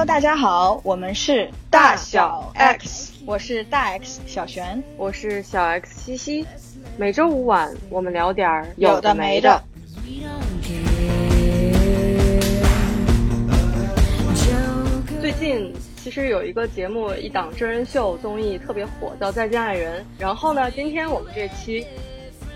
Hello，大家好，我们是大小 X，我是大 X 小璇，我是小 X 西西。每周五晚，我们聊点儿有的没的。最近其实有一个节目，一档真人秀综艺特别火，叫《再见爱人》。然后呢，今天我们这期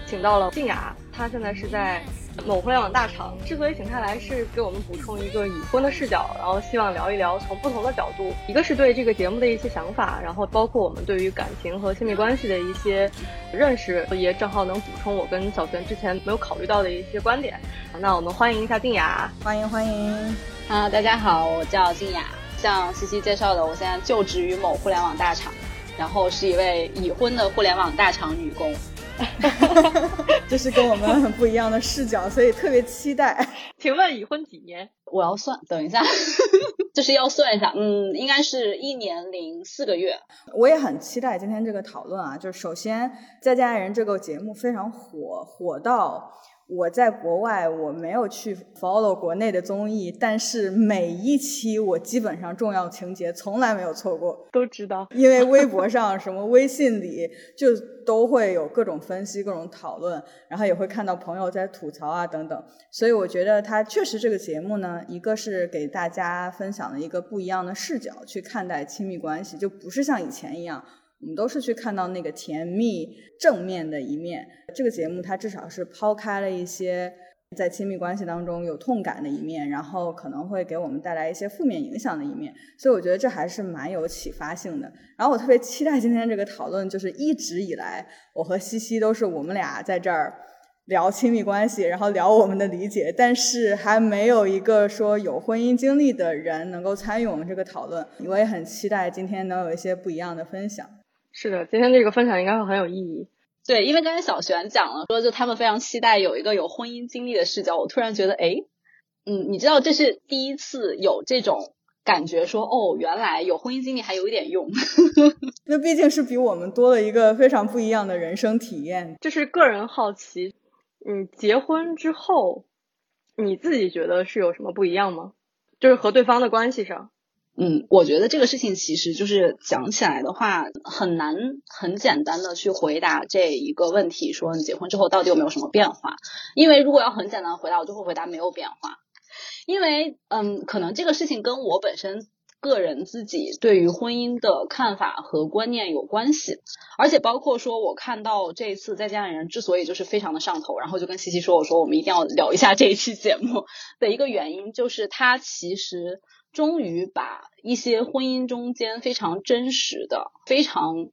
请到了静雅，她现在是在。某互联网大厂之所以请他来，是给我们补充一个已婚的视角，然后希望聊一聊从不同的角度，一个是对这个节目的一些想法，然后包括我们对于感情和亲密关系的一些认识，也正好能补充我跟小璇之前没有考虑到的一些观点。那我们欢迎一下静雅，欢迎欢迎。哈，大家好，我叫静雅，像西西介绍的，我现在就职于某互联网大厂，然后是一位已婚的互联网大厂女工。这是跟我们很不一样的视角，所以特别期待。请问已婚几年？我要算，等一下，就是要算一下。嗯，应该是一年零四个月。我也很期待今天这个讨论啊！就是首先，《再见爱人》这个节目非常火，火到。我在国外，我没有去 follow 国内的综艺，但是每一期我基本上重要情节从来没有错过，都知道。因为微博上、什么微信里就都会有各种分析、各种讨论，然后也会看到朋友在吐槽啊等等。所以我觉得它确实这个节目呢，一个是给大家分享了一个不一样的视角去看待亲密关系，就不是像以前一样。我们都是去看到那个甜蜜正面的一面。这个节目它至少是抛开了一些在亲密关系当中有痛感的一面，然后可能会给我们带来一些负面影响的一面。所以我觉得这还是蛮有启发性的。然后我特别期待今天这个讨论，就是一直以来我和西西都是我们俩在这儿聊亲密关系，然后聊我们的理解，但是还没有一个说有婚姻经历的人能够参与我们这个讨论。我也很期待今天能有一些不一样的分享。是的，今天这个分享应该会很有意义。对，因为刚才小璇讲了，说就他们非常期待有一个有婚姻经历的视角。我突然觉得，哎，嗯，你知道这是第一次有这种感觉，说哦，原来有婚姻经历还有一点用。那毕竟是比我们多了一个非常不一样的人生体验。就是个人好奇，嗯，结婚之后，你自己觉得是有什么不一样吗？就是和对方的关系上。嗯，我觉得这个事情其实就是讲起来的话很难很简单的去回答这一个问题，说你结婚之后到底有没有什么变化？因为如果要很简单的回答，我就会回答没有变化。因为嗯，可能这个事情跟我本身个人自己对于婚姻的看法和观念有关系，而且包括说我看到这一次在家里人之所以就是非常的上头，然后就跟西西说，我说我们一定要聊一下这一期节目的一个原因，就是他其实。终于把一些婚姻中间非常真实的、非常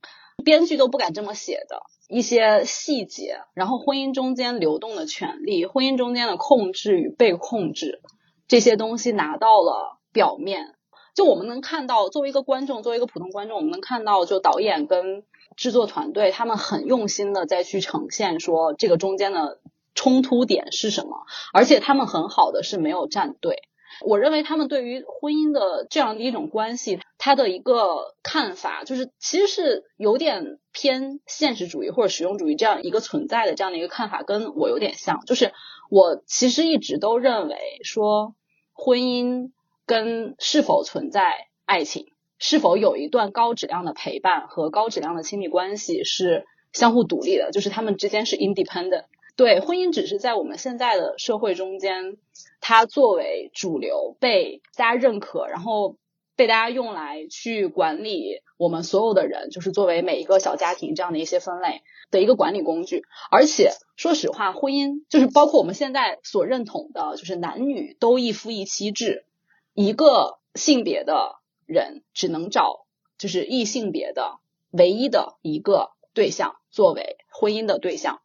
编剧都不敢这么写的一些细节，然后婚姻中间流动的权利、婚姻中间的控制与被控制这些东西拿到了表面。就我们能看到，作为一个观众，作为一个普通观众，我们能看到，就导演跟制作团队他们很用心的在去呈现说这个中间的冲突点是什么，而且他们很好的是没有站队。我认为他们对于婚姻的这样的一种关系，他的一个看法，就是其实是有点偏现实主义或者实用主义这样一个存在的这样的一个看法，跟我有点像。就是我其实一直都认为说，婚姻跟是否存在爱情，是否有一段高质量的陪伴和高质量的亲密关系是相互独立的，就是他们之间是 independent。对，婚姻只是在我们现在的社会中间，它作为主流被大家认可，然后被大家用来去管理我们所有的人，就是作为每一个小家庭这样的一些分类的一个管理工具。而且说实话，婚姻就是包括我们现在所认同的，就是男女都一夫一妻制，一个性别的人只能找就是异性别的唯一的一个对象作为婚姻的对象。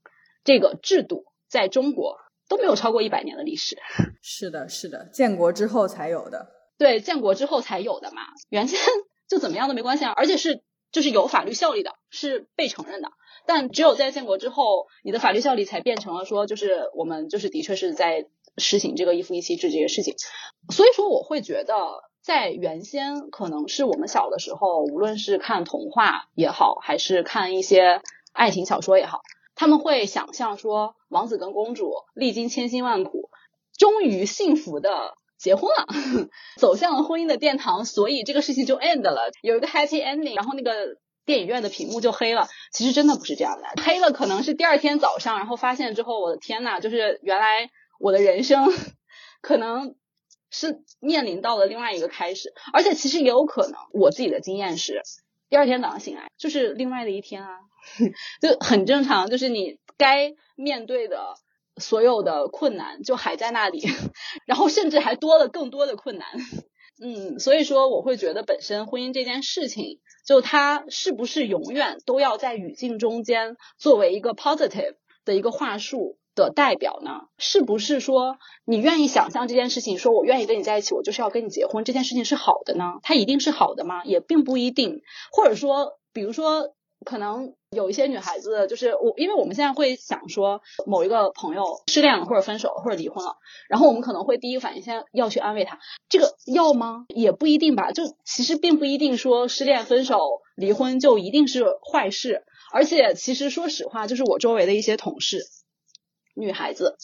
这个制度在中国都没有超过一百年的历史。是的，是的，建国之后才有的。对，建国之后才有的嘛，原先就怎么样都没关系啊，而且是就是有法律效力的，是被承认的。但只有在建国之后，你的法律效力才变成了说，就是我们就是的确是在实行这个一夫一妻制这个事情。所以说，我会觉得在原先可能是我们小的时候，无论是看童话也好，还是看一些爱情小说也好。他们会想象说，王子跟公主历经千辛万苦，终于幸福的结婚了，走向了婚姻的殿堂，所以这个事情就 end 了，有一个 happy ending，然后那个电影院的屏幕就黑了。其实真的不是这样的，黑了可能是第二天早上，然后发现之后，我的天呐，就是原来我的人生 可能是面临到了另外一个开始，而且其实也有可能，我自己的经验是，第二天早上醒来就是另外的一天啊，就很正常，就是你该面对的。所有的困难就还在那里，然后甚至还多了更多的困难。嗯，所以说我会觉得本身婚姻这件事情，就它是不是永远都要在语境中间作为一个 positive 的一个话术的代表呢？是不是说你愿意想象这件事情，说我愿意跟你在一起，我就是要跟你结婚，这件事情是好的呢？它一定是好的吗？也并不一定。或者说，比如说。可能有一些女孩子，就是我，因为我们现在会想说，某一个朋友失恋了，或者分手，或者离婚了，然后我们可能会第一反应先要去安慰他，这个要吗？也不一定吧，就其实并不一定说失恋、分手、离婚就一定是坏事，而且其实说实话，就是我周围的一些同事，女孩子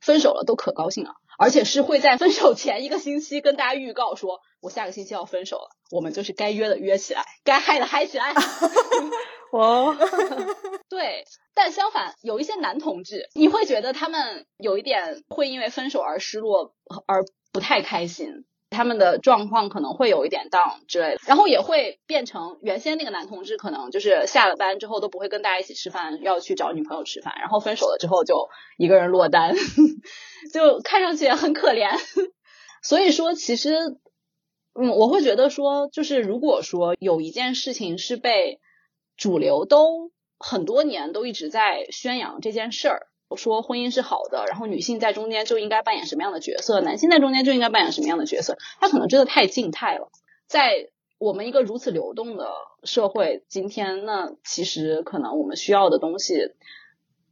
分手了都可高兴了。而且是会在分手前一个星期跟大家预告说，我下个星期要分手了，我们就是该约的约起来，该嗨的嗨起来。哦，对，但相反，有一些男同志，你会觉得他们有一点会因为分手而失落，而不太开心。他们的状况可能会有一点 down 之类的，然后也会变成原先那个男同志，可能就是下了班之后都不会跟大家一起吃饭，要去找女朋友吃饭，然后分手了之后就一个人落单，就看上去也很可怜。所以说，其实，嗯，我会觉得说，就是如果说有一件事情是被主流都很多年都一直在宣扬这件事儿。说婚姻是好的，然后女性在中间就应该扮演什么样的角色，男性在中间就应该扮演什么样的角色？他可能真的太静态了。在我们一个如此流动的社会，今天那其实可能我们需要的东西，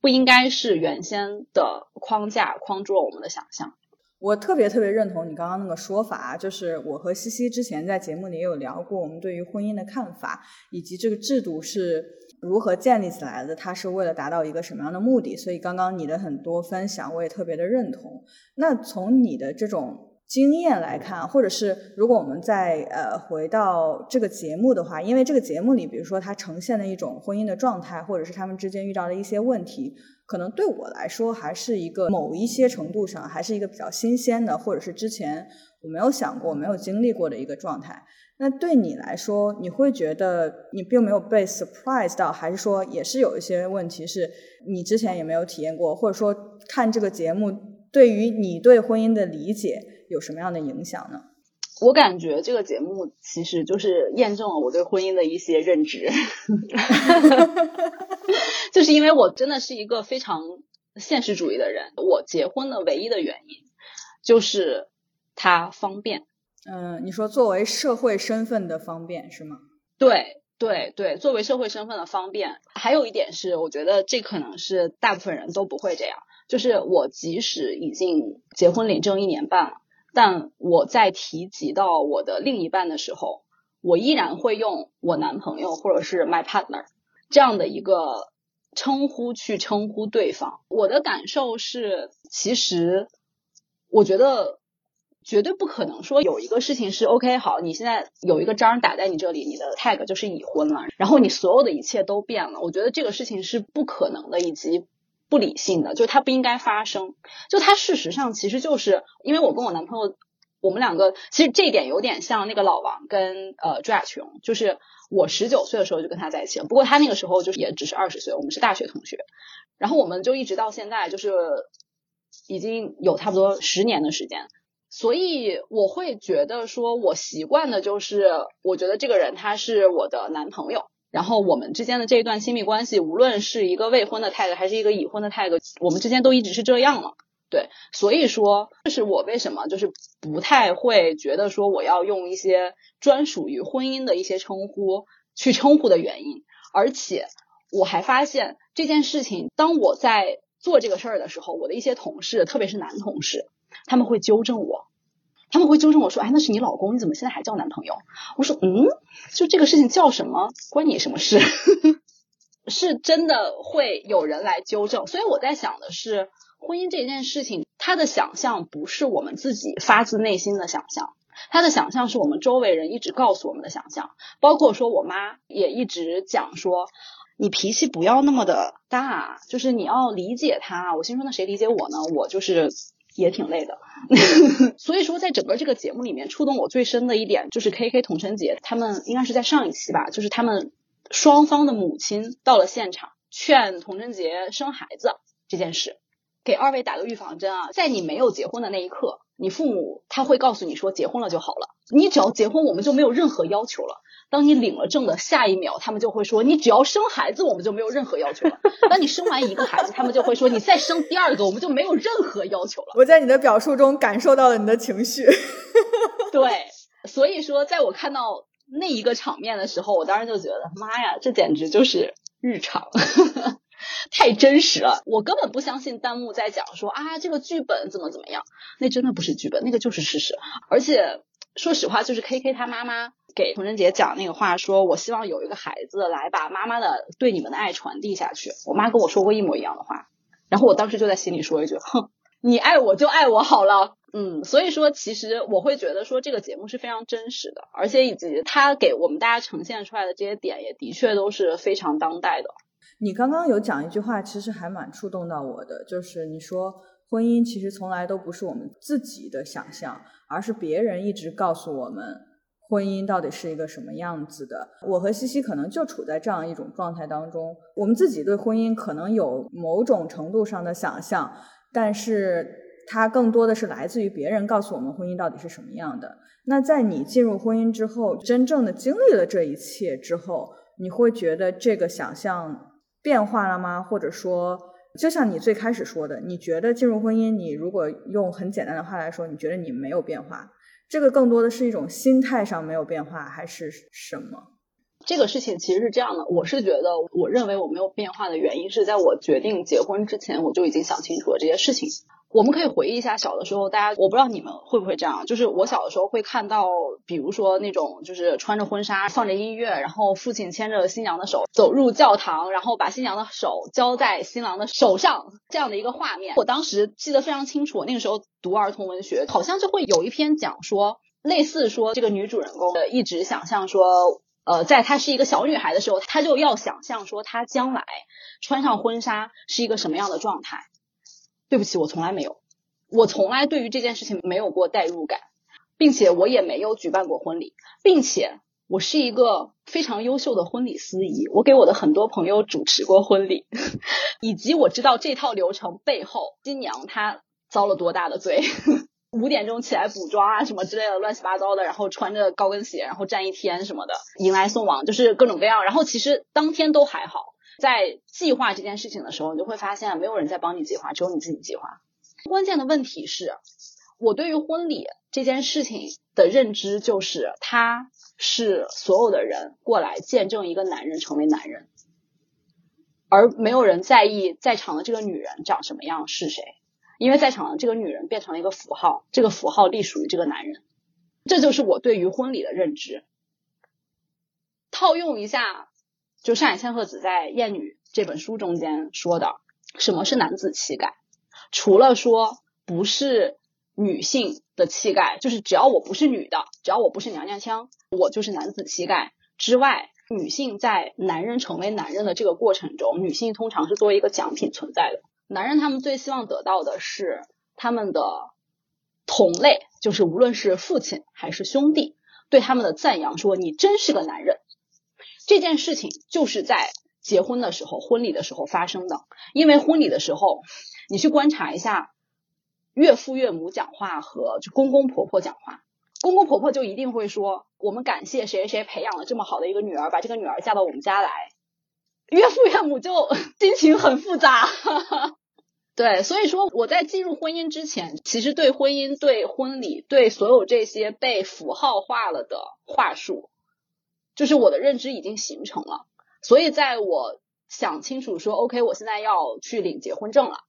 不应该是原先的框架框住了我们的想象。我特别特别认同你刚刚那个说法，就是我和西西之前在节目里也有聊过我们对于婚姻的看法，以及这个制度是如何建立起来的，它是为了达到一个什么样的目的。所以刚刚你的很多分享，我也特别的认同。那从你的这种经验来看，或者是如果我们再呃回到这个节目的话，因为这个节目里，比如说它呈现的一种婚姻的状态，或者是他们之间遇到的一些问题。可能对我来说，还是一个某一些程度上，还是一个比较新鲜的，或者是之前我没有想过、没有经历过的一个状态。那对你来说，你会觉得你并没有被 surprise 到，还是说也是有一些问题是你之前也没有体验过，或者说看这个节目对于你对婚姻的理解有什么样的影响呢？我感觉这个节目其实就是验证了我对婚姻的一些认知，就是因为我真的是一个非常现实主义的人。我结婚的唯一的原因就是它方便。嗯，你说作为社会身份的方便是吗？对对对，作为社会身份的方便。还有一点是，我觉得这可能是大部分人都不会这样。就是我即使已经结婚领证一年半了。但我在提及到我的另一半的时候，我依然会用我男朋友或者是 my partner 这样的一个称呼去称呼对方。我的感受是，其实我觉得绝对不可能说有一个事情是 OK 好，你现在有一个章打在你这里，你的 tag 就是已婚了，然后你所有的一切都变了。我觉得这个事情是不可能的，以及。不理性的，就是它不应该发生。就它事实上其实就是因为我跟我男朋友，我们两个其实这一点有点像那个老王跟呃朱亚琼，就是我十九岁的时候就跟他在一起了，不过他那个时候就是也只是二十岁，我们是大学同学，然后我们就一直到现在就是已经有差不多十年的时间，所以我会觉得说我习惯的就是我觉得这个人他是我的男朋友。然后我们之间的这一段亲密关系，无论是一个未婚的 tag 还是一个已婚的 tag，我们之间都一直是这样了。对，所以说这是我为什么就是不太会觉得说我要用一些专属于婚姻的一些称呼去称呼的原因。而且我还发现这件事情，当我在做这个事儿的时候，我的一些同事，特别是男同事，他们会纠正我。他们会纠正我说：“哎，那是你老公，你怎么现在还叫男朋友？”我说：“嗯，就这个事情叫什么，关你什么事？” 是真的会有人来纠正，所以我在想的是，婚姻这件事情，他的想象不是我们自己发自内心的想象，他的想象是我们周围人一直告诉我们的想象，包括说我妈也一直讲说，你脾气不要那么的大，就是你要理解他。我心说那谁理解我呢？我就是也挺累的。所以说，在整个这个节目里面，触动我最深的一点就是 K K 童晨杰他们应该是在上一期吧，就是他们双方的母亲到了现场，劝童晨杰生孩子这件事。给二位打个预防针啊，在你没有结婚的那一刻，你父母他会告诉你说结婚了就好了，你只要结婚，我们就没有任何要求了。当你领了证的下一秒，他们就会说你只要生孩子，我们就没有任何要求了。当你生完一个孩子，他们就会说你再生第二个，我们就没有任何要求了。我在你的表述中感受到了你的情绪。对，所以说，在我看到那一个场面的时候，我当时就觉得，妈呀，这简直就是日常。太真实了，我根本不相信弹幕在讲说啊这个剧本怎么怎么样，那真的不是剧本，那个就是事实。而且说实话，就是 K K 他妈妈给童贞杰讲那个话，说我希望有一个孩子来把妈妈的对你们的爱传递下去。我妈跟我说过一模一样的话，然后我当时就在心里说一句，哼，你爱我就爱我好了。嗯，所以说其实我会觉得说这个节目是非常真实的，而且以及他给我们大家呈现出来的这些点也的确都是非常当代的。你刚刚有讲一句话，其实还蛮触动到我的，就是你说婚姻其实从来都不是我们自己的想象，而是别人一直告诉我们婚姻到底是一个什么样子的。我和西西可能就处在这样一种状态当中，我们自己对婚姻可能有某种程度上的想象，但是它更多的是来自于别人告诉我们婚姻到底是什么样的。那在你进入婚姻之后，真正的经历了这一切之后，你会觉得这个想象。变化了吗？或者说，就像你最开始说的，你觉得进入婚姻，你如果用很简单的话来说，你觉得你没有变化，这个更多的是一种心态上没有变化，还是什么？这个事情其实是这样的，我是觉得，我认为我没有变化的原因是在我决定结婚之前，我就已经想清楚了这些事情。我们可以回忆一下小的时候，大家我不知道你们会不会这样，就是我小的时候会看到，比如说那种就是穿着婚纱，放着音乐，然后父亲牵着新娘的手走入教堂，然后把新娘的手交在新郎的手上这样的一个画面。我当时记得非常清楚，那个时候读儿童文学，好像就会有一篇讲说，类似说这个女主人公一直想象说，呃，在她是一个小女孩的时候，她就要想象说她将来穿上婚纱是一个什么样的状态。对不起，我从来没有，我从来对于这件事情没有过代入感，并且我也没有举办过婚礼，并且我是一个非常优秀的婚礼司仪，我给我的很多朋友主持过婚礼，以及我知道这套流程背后新娘她遭了多大的罪，五点钟起来补妆啊什么之类的乱七八糟的，然后穿着高跟鞋，然后站一天什么的，迎来送往就是各种各样，然后其实当天都还好。在计划这件事情的时候，你就会发现没有人在帮你计划，只有你自己计划。关键的问题是，我对于婚礼这件事情的认知就是，他是所有的人过来见证一个男人成为男人，而没有人在意在场的这个女人长什么样是谁，因为在场的这个女人变成了一个符号，这个符号隶属于这个男人。这就是我对于婚礼的认知。套用一下。就上野千鹤子在《艳女》这本书中间说的，什么是男子气概？除了说不是女性的气概，就是只要我不是女的，只要我不是娘娘腔，我就是男子气概之外，女性在男人成为男人的这个过程中，女性通常是作为一个奖品存在的。男人他们最希望得到的是他们的同类，就是无论是父亲还是兄弟，对他们的赞扬，说你真是个男人。这件事情就是在结婚的时候、婚礼的时候发生的。因为婚礼的时候，你去观察一下岳父岳母讲话和就公公婆婆讲话，公公婆婆就一定会说：“我们感谢谁谁培养了这么好的一个女儿，把这个女儿嫁到我们家来。”岳父岳母就 心情很复杂。对，所以说我在进入婚姻之前，其实对婚姻、对婚礼、对所有这些被符号化了的话术。就是我的认知已经形成了，所以在我想清楚说，OK，我现在要去领结婚证了。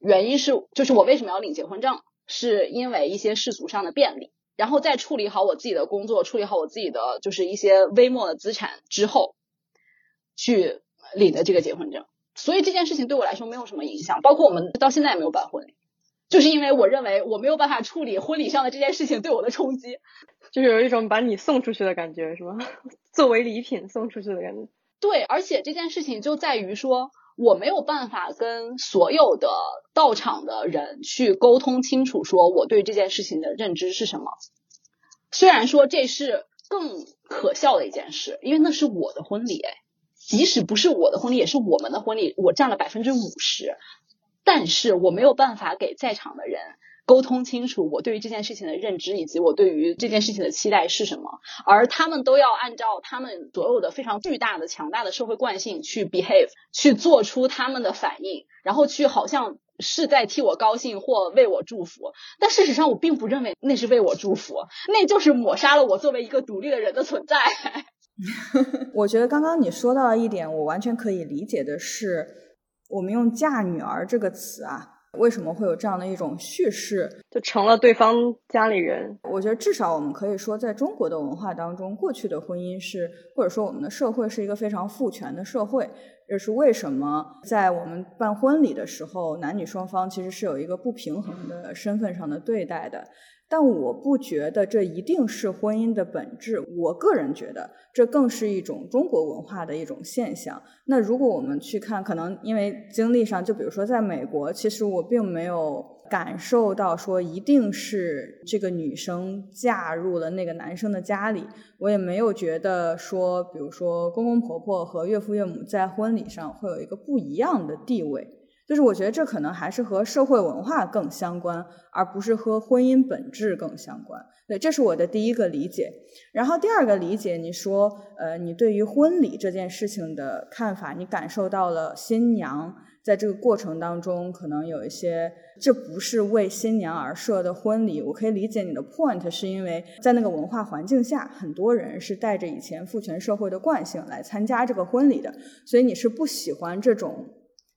原因是，就是我为什么要领结婚证，是因为一些世俗上的便利，然后再处理好我自己的工作，处理好我自己的就是一些微末的资产之后，去领的这个结婚证。所以这件事情对我来说没有什么影响。包括我们到现在也没有办婚礼，就是因为我认为我没有办法处理婚礼上的这件事情对我的冲击，就是有一种把你送出去的感觉，是吗？作为礼品送出去的感觉。对，而且这件事情就在于说。我没有办法跟所有的到场的人去沟通清楚，说我对这件事情的认知是什么。虽然说这是更可笑的一件事，因为那是我的婚礼，哎，即使不是我的婚礼，也是我们的婚礼，我占了百分之五十，但是我没有办法给在场的人。沟通清楚我对于这件事情的认知，以及我对于这件事情的期待是什么，而他们都要按照他们所有的非常巨大的、强大的社会惯性去 behave，去做出他们的反应，然后去好像是在替我高兴或为我祝福，但事实上我并不认为那是为我祝福，那就是抹杀了我作为一个独立的人的存在。我觉得刚刚你说到的一点，我完全可以理解的是，我们用“嫁女儿”这个词啊。为什么会有这样的一种叙事，就成了对方家里人？我觉得至少我们可以说，在中国的文化当中，过去的婚姻是，或者说我们的社会是一个非常父权的社会。这是为什么在我们办婚礼的时候，男女双方其实是有一个不平衡的身份上的对待的。但我不觉得这一定是婚姻的本质。我个人觉得，这更是一种中国文化的一种现象。那如果我们去看，可能因为经历上，就比如说在美国，其实我并没有感受到说一定是这个女生嫁入了那个男生的家里，我也没有觉得说，比如说公公婆婆和岳父岳母在婚礼上会有一个不一样的地位。就是我觉得这可能还是和社会文化更相关，而不是和婚姻本质更相关。对，这是我的第一个理解。然后第二个理解，你说，呃，你对于婚礼这件事情的看法，你感受到了新娘在这个过程当中可能有一些，这不是为新娘而设的婚礼。我可以理解你的 point，是因为在那个文化环境下，很多人是带着以前父权社会的惯性来参加这个婚礼的，所以你是不喜欢这种。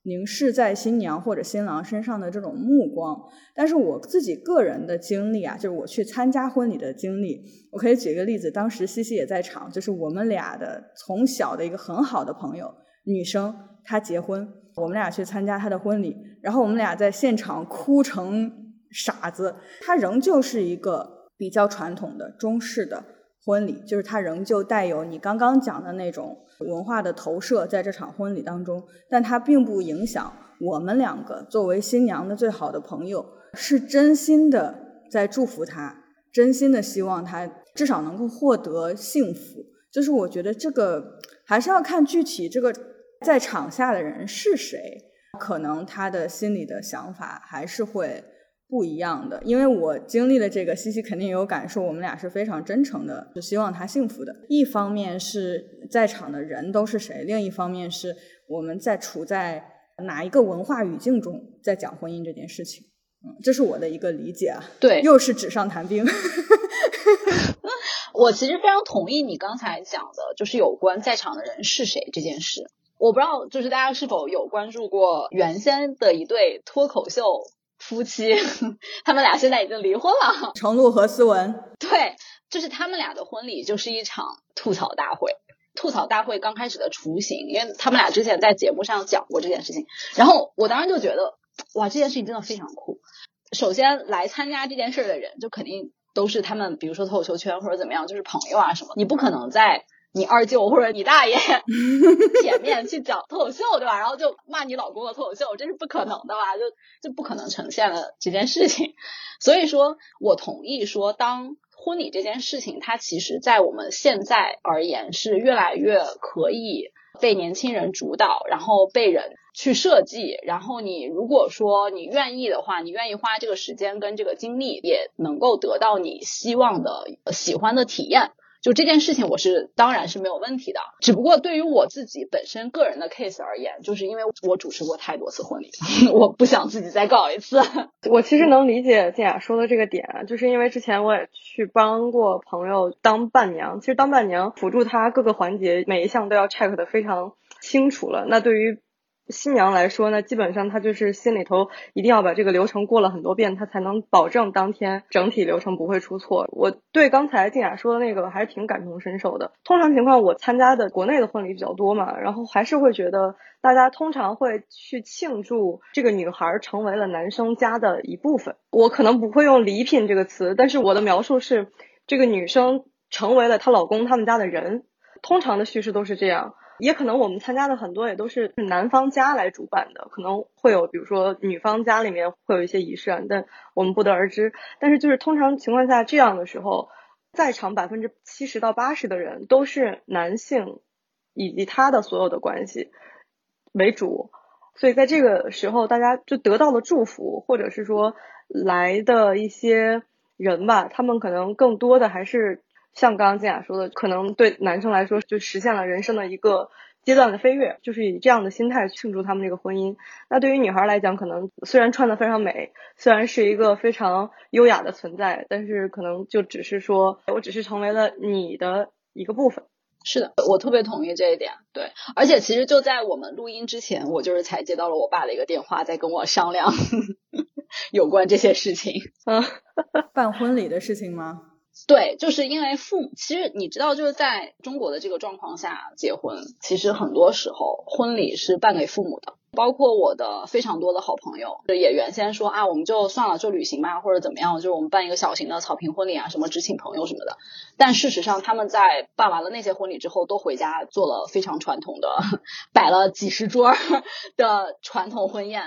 凝视在新娘或者新郎身上的这种目光，但是我自己个人的经历啊，就是我去参加婚礼的经历，我可以举个例子，当时西西也在场，就是我们俩的从小的一个很好的朋友，女生，她结婚，我们俩去参加她的婚礼，然后我们俩在现场哭成傻子，她仍旧是一个比较传统的中式的婚礼，就是她仍旧带有你刚刚讲的那种。文化的投射在这场婚礼当中，但它并不影响我们两个作为新娘的最好的朋友，是真心的在祝福她，真心的希望她至少能够获得幸福。就是我觉得这个还是要看具体这个在场下的人是谁，可能他的心里的想法还是会。不一样的，因为我经历了这个，西西肯定有感受。我们俩是非常真诚的，是希望他幸福的。一方面是在场的人都是谁，另一方面是我们在处在哪一个文化语境中在讲婚姻这件事情。嗯，这是我的一个理解啊。对，又是纸上谈兵。我其实非常同意你刚才讲的，就是有关在场的人是谁这件事。我不知道，就是大家是否有关注过原先的一对脱口秀。夫妻，他们俩现在已经离婚了。程璐和思文，对，就是他们俩的婚礼就是一场吐槽大会。吐槽大会刚开始的雏形，因为他们俩之前在节目上讲过这件事情，然后我当时就觉得，哇，这件事情真的非常酷。首先来参加这件事的人，就肯定都是他们，比如说脱口秀圈或者怎么样，就是朋友啊什么。你不可能在。你二舅或者你大爷 前面去讲脱口秀，对吧？然后就骂你老公的脱口秀，这是不可能的吧？就就不可能呈现了这件事情。所以说我同意说，当婚礼这件事情，它其实在我们现在而言是越来越可以被年轻人主导，然后被人去设计。然后你如果说你愿意的话，你愿意花这个时间跟这个精力，也能够得到你希望的、喜欢的体验。就这件事情，我是当然是没有问题的。只不过对于我自己本身个人的 case 而言，就是因为我主持过太多次婚礼，我不想自己再搞一次。我其实能理解静雅说的这个点，就是因为之前我也去帮过朋友当伴娘，其实当伴娘辅助他各个环节每一项都要 check 的非常清楚了。那对于新娘来说呢，基本上她就是心里头一定要把这个流程过了很多遍，她才能保证当天整体流程不会出错。我对刚才静雅说的那个还是挺感同身受的。通常情况，我参加的国内的婚礼比较多嘛，然后还是会觉得大家通常会去庆祝这个女孩成为了男生家的一部分。我可能不会用礼品这个词，但是我的描述是这个女生成为了她老公他们家的人。通常的叙事都是这样。也可能我们参加的很多也都是男方家来主办的，可能会有比如说女方家里面会有一些仪式啊，但我们不得而知。但是就是通常情况下这样的时候，在场百分之七十到八十的人都是男性以及他的所有的关系为主，所以在这个时候大家就得到了祝福，或者是说来的一些人吧，他们可能更多的还是。像刚刚静雅说的，可能对男生来说就实现了人生的一个阶段的飞跃，就是以这样的心态庆祝他们这个婚姻。那对于女孩来讲，可能虽然穿的非常美，虽然是一个非常优雅的存在，但是可能就只是说我只是成为了你的一个部分。是的，我特别同意这一点。对，而且其实就在我们录音之前，我就是才接到了我爸的一个电话，在跟我商量 有关这些事情。嗯，办婚礼的事情吗？对，就是因为父母，其实你知道，就是在中国的这个状况下结婚，其实很多时候婚礼是办给父母的。包括我的非常多的好朋友，也原先说啊，我们就算了，就旅行吧，或者怎么样，就是我们办一个小型的草坪婚礼啊，什么只请朋友什么的。但事实上，他们在办完了那些婚礼之后，都回家做了非常传统的，摆了几十桌 的传统婚宴。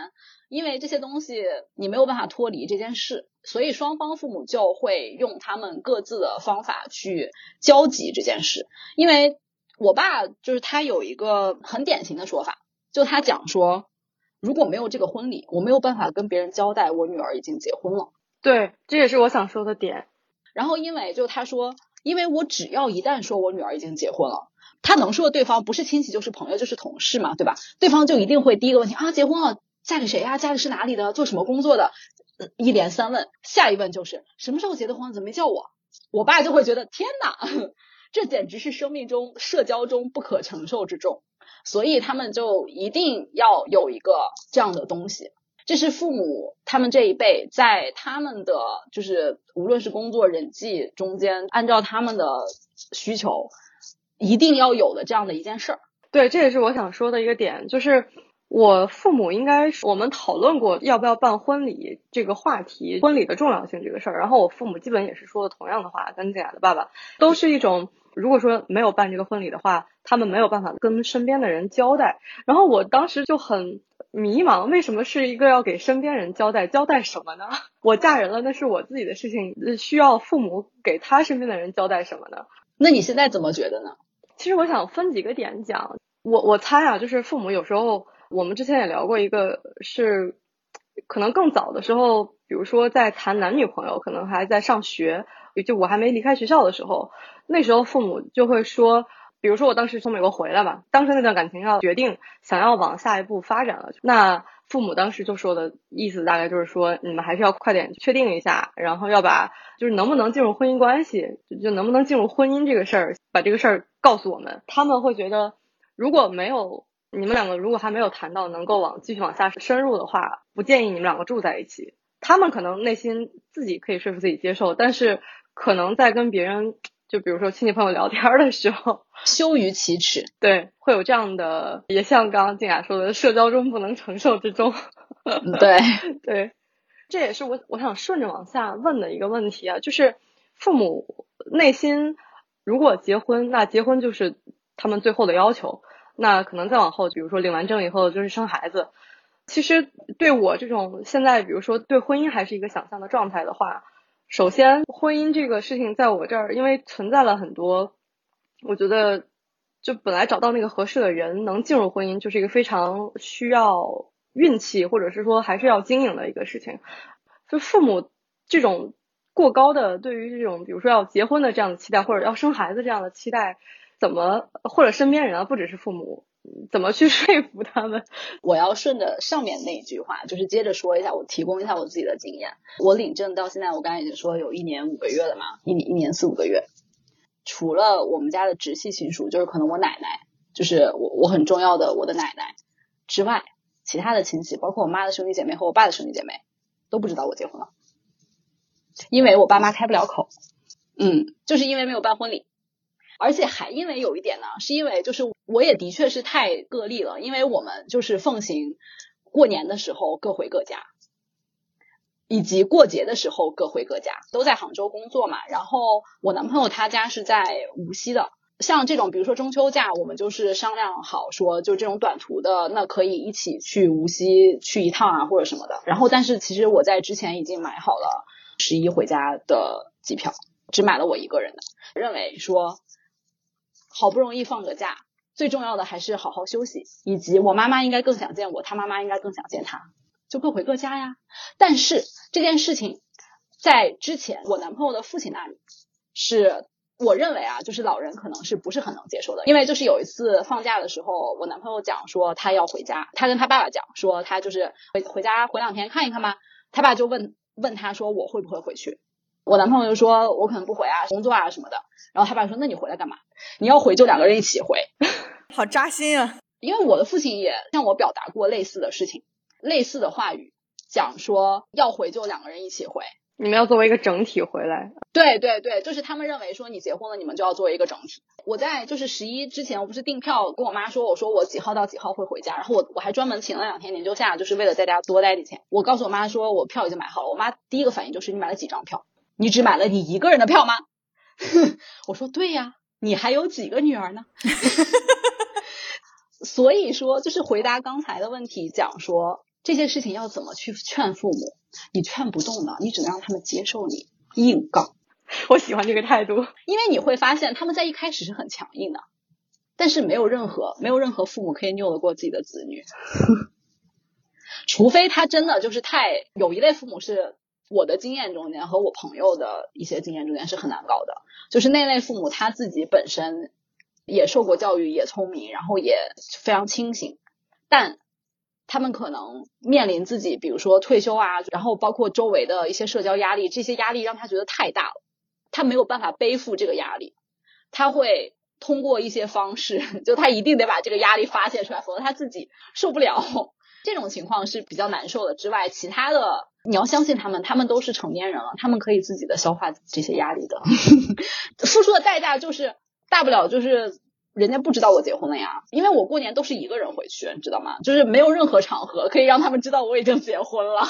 因为这些东西你没有办法脱离这件事，所以双方父母就会用他们各自的方法去交集这件事。因为我爸就是他有一个很典型的说法，就他讲说，如果没有这个婚礼，我没有办法跟别人交代我女儿已经结婚了。对，这也是我想说的点。然后因为就他说，因为我只要一旦说我女儿已经结婚了，他能说的对方不是亲戚就是朋友就是同事嘛，对吧？对方就一定会第一个问题啊，结婚了。嫁给谁呀？嫁的是哪里的？做什么工作的？一连三问，下一问就是什么时候结的婚？怎么没叫我？我爸就会觉得天哪，这简直是生命中社交中不可承受之重，所以他们就一定要有一个这样的东西。这是父母他们这一辈在他们的就是无论是工作人际中间，按照他们的需求一定要有的这样的一件事儿。对，这也是我想说的一个点，就是。我父母应该是我们讨论过要不要办婚礼这个话题，婚礼的重要性这个事儿。然后我父母基本也是说的同样的话，跟静雅的爸爸都是一种，如果说没有办这个婚礼的话，他们没有办法跟身边的人交代。然后我当时就很迷茫，为什么是一个要给身边人交代？交代什么呢？我嫁人了，那是我自己的事情，需要父母给他身边的人交代什么呢？那你现在怎么觉得呢？其实我想分几个点讲，我我猜啊，就是父母有时候。我们之前也聊过一个，是可能更早的时候，比如说在谈男女朋友，可能还在上学，也就我还没离开学校的时候，那时候父母就会说，比如说我当时从美国回来嘛，当时那段感情要决定想要往下一步发展了，那父母当时就说的意思大概就是说，你们还是要快点确定一下，然后要把就是能不能进入婚姻关系，就能不能进入婚姻这个事儿，把这个事儿告诉我们。他们会觉得如果没有。你们两个如果还没有谈到能够往继续往下深入的话，不建议你们两个住在一起。他们可能内心自己可以说服自己接受，但是可能在跟别人，就比如说亲戚朋友聊天的时候，羞于启齿。对，会有这样的，也像刚刚静雅说的，社交中不能承受之重。对对，这也是我我想顺着往下问的一个问题啊，就是父母内心如果结婚，那结婚就是他们最后的要求。那可能再往后，比如说领完证以后就是生孩子。其实对我这种现在，比如说对婚姻还是一个想象的状态的话，首先婚姻这个事情在我这儿，因为存在了很多，我觉得就本来找到那个合适的人能进入婚姻，就是一个非常需要运气，或者是说还是要经营的一个事情。就父母这种过高的对于这种，比如说要结婚的这样的期待，或者要生孩子这样的期待。怎么或者身边人啊，不只是父母，怎么去 说服他们？我要顺着上面那一句话，就是接着说一下，我提供一下我自己的经验。我领证到现在，我刚才已经说有一年五个月了嘛，一年一年四五个月。除了我们家的直系亲属，就是可能我奶奶，就是我我很重要的我的奶奶之外，其他的亲戚，包括我妈的兄弟姐妹和我爸的兄弟姐妹，都不知道我结婚了，因为我爸妈开不了口。嗯，就是因为没有办婚礼，而且还因为有一点呢，是因为就是我也的确是太个例了，因为我们就是奉行过年的时候各回各家。以及过节的时候各回各家，都在杭州工作嘛。然后我男朋友他家是在无锡的，像这种比如说中秋假，我们就是商量好说，就这种短途的，那可以一起去无锡去一趟啊，或者什么的。然后，但是其实我在之前已经买好了十一回家的机票，只买了我一个人的，认为说好不容易放个假，最重要的还是好好休息，以及我妈妈应该更想见我，他妈妈应该更想见他。就各回各家呀，但是这件事情在之前我男朋友的父亲那里，是我认为啊，就是老人可能是不是很能接受的，因为就是有一次放假的时候，我男朋友讲说他要回家，他跟他爸爸讲说他就是回回家回两天看一看吧，他爸就问问他说我会不会回去，我男朋友就说我可能不回啊，工作啊什么的，然后他爸说那你回来干嘛？你要回就两个人一起回，好扎心啊，因为我的父亲也向我表达过类似的事情。类似的话语讲说要回就两个人一起回，你们要作为一个整体回来。对对对，就是他们认为说你结婚了，你们就要作为一个整体。我在就是十一之前，我不是订票跟我妈说，我说我几号到几号会回家，然后我我还专门请了两天年休假，就是为了在家多待几天。我告诉我妈说我票已经买好了，我妈第一个反应就是你买了几张票？你只买了你一个人的票吗？我说对呀，你还有几个女儿呢？所以说就是回答刚才的问题，讲说。这些事情要怎么去劝父母？你劝不动的，你只能让他们接受你硬杠。我喜欢这个态度，因为你会发现他们在一开始是很强硬的，但是没有任何没有任何父母可以拗得过自己的子女，除非他真的就是太有一类父母是我的经验中间和我朋友的一些经验中间是很难搞的，就是那类父母他自己本身也受过教育，也聪明，然后也非常清醒，但。他们可能面临自己，比如说退休啊，然后包括周围的一些社交压力，这些压力让他觉得太大了，他没有办法背负这个压力，他会通过一些方式，就他一定得把这个压力发泄出来，否则他自己受不了。这种情况是比较难受的。之外，其他的你要相信他们，他们都是成年人了，他们可以自己的消化这些压力的，付出的代价就是大不了就是。人家不知道我结婚了呀，因为我过年都是一个人回去，你知道吗？就是没有任何场合可以让他们知道我已经结婚了。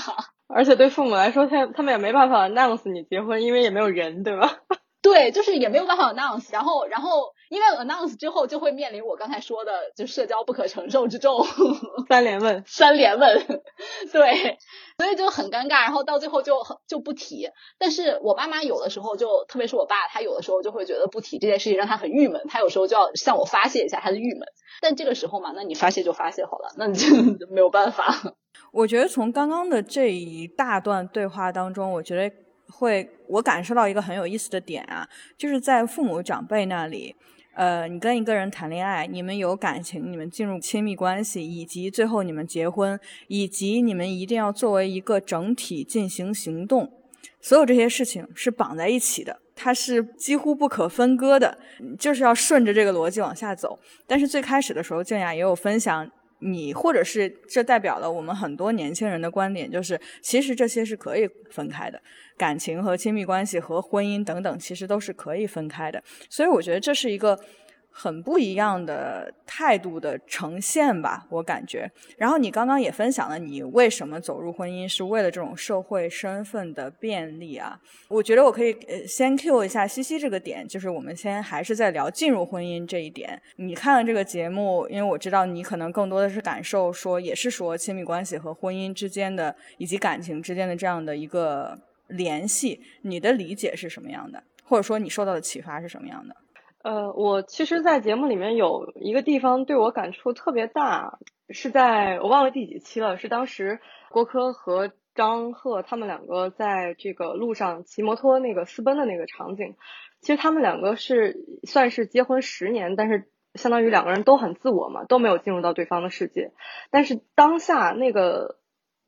而且对父母来说，他他们也没办法 announce 你结婚，因为也没有人，对吧？对，就是也没有办法 announce。然后，然后因为 announce 之后就会面临我刚才说的，就社交不可承受之重。三连问，三连问，对。所以就很尴尬，然后到最后就就不提。但是我爸妈有的时候就，特别是我爸，他有的时候就会觉得不提这件事情让他很郁闷，他有时候就要向我发泄一下他的郁闷。但这个时候嘛，那你发泄就发泄好了，那你就 没有办法。我觉得从刚刚的这一大段对话当中，我觉得会我感受到一个很有意思的点啊，就是在父母长辈那里。呃，你跟一个人谈恋爱，你们有感情，你们进入亲密关系，以及最后你们结婚，以及你们一定要作为一个整体进行行动，所有这些事情是绑在一起的，它是几乎不可分割的，就是要顺着这个逻辑往下走。但是最开始的时候，静雅也有分享。你或者是这代表了我们很多年轻人的观点，就是其实这些是可以分开的，感情和亲密关系和婚姻等等，其实都是可以分开的。所以我觉得这是一个。很不一样的态度的呈现吧，我感觉。然后你刚刚也分享了你为什么走入婚姻，是为了这种社会身份的便利啊。我觉得我可以呃先 Q 一下西西这个点，就是我们先还是在聊进入婚姻这一点。你看了这个节目，因为我知道你可能更多的是感受说，也是说亲密关系和婚姻之间的以及感情之间的这样的一个联系，你的理解是什么样的？或者说你受到的启发是什么样的？呃，我其实，在节目里面有一个地方对我感触特别大，是在我忘了第几期了，是当时郭柯和张赫他们两个在这个路上骑摩托那个私奔的那个场景。其实他们两个是算是结婚十年，但是相当于两个人都很自我嘛，都没有进入到对方的世界。但是当下那个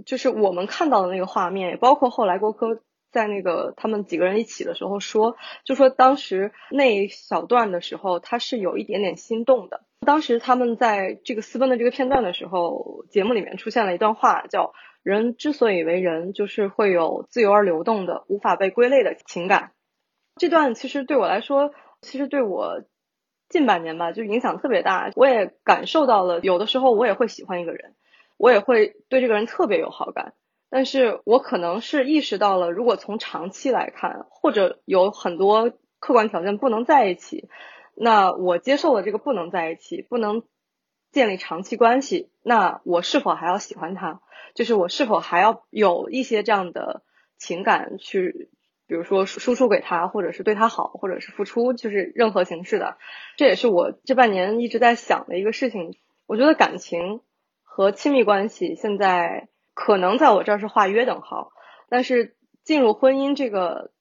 就是我们看到的那个画面，也包括后来郭柯。在那个他们几个人一起的时候说，就说当时那一小段的时候，他是有一点点心动的，当时他们在这个私奔的这个片段的时候，节目里面出现了一段话，叫“人之所以为人，就是会有自由而流动的、无法被归类的情感”。这段其实对我来说，其实对我近半年吧，就影响特别大。我也感受到了，有的时候我也会喜欢一个人，我也会对这个人特别有好感。但是我可能是意识到了，如果从长期来看，或者有很多客观条件不能在一起，那我接受了这个不能在一起，不能建立长期关系，那我是否还要喜欢他？就是我是否还要有一些这样的情感去，比如说输出给他，或者是对他好，或者是付出，就是任何形式的。这也是我这半年一直在想的一个事情。我觉得感情和亲密关系现在。可能在我这儿是画约等号，但是进入婚姻这个，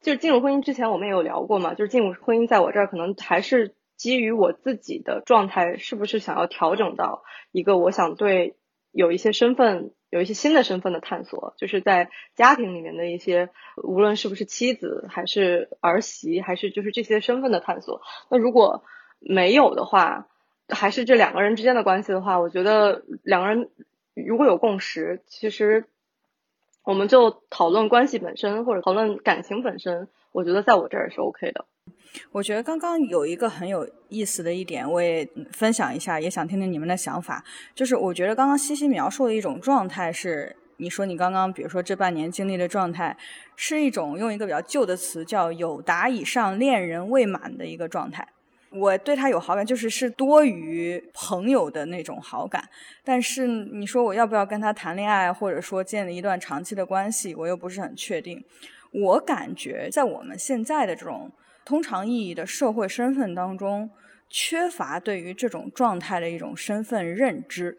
就是进入婚姻之前我们也有聊过嘛，就是进入婚姻在我这儿可能还是基于我自己的状态，是不是想要调整到一个我想对有一些身份，有一些新的身份的探索，就是在家庭里面的一些，无论是不是妻子还是儿媳，还是就是这些身份的探索。那如果没有的话，还是这两个人之间的关系的话，我觉得两个人。如果有共识，其实我们就讨论关系本身，或者讨论感情本身。我觉得在我这儿是 OK 的。我觉得刚刚有一个很有意思的一点，我也分享一下，也想听听你们的想法。就是我觉得刚刚西西描述的一种状态是，你说你刚刚比如说这半年经历的状态，是一种用一个比较旧的词叫“有达以上恋人未满”的一个状态。我对他有好感，就是是多于朋友的那种好感。但是你说我要不要跟他谈恋爱，或者说建立一段长期的关系，我又不是很确定。我感觉在我们现在的这种通常意义的社会身份当中，缺乏对于这种状态的一种身份认知。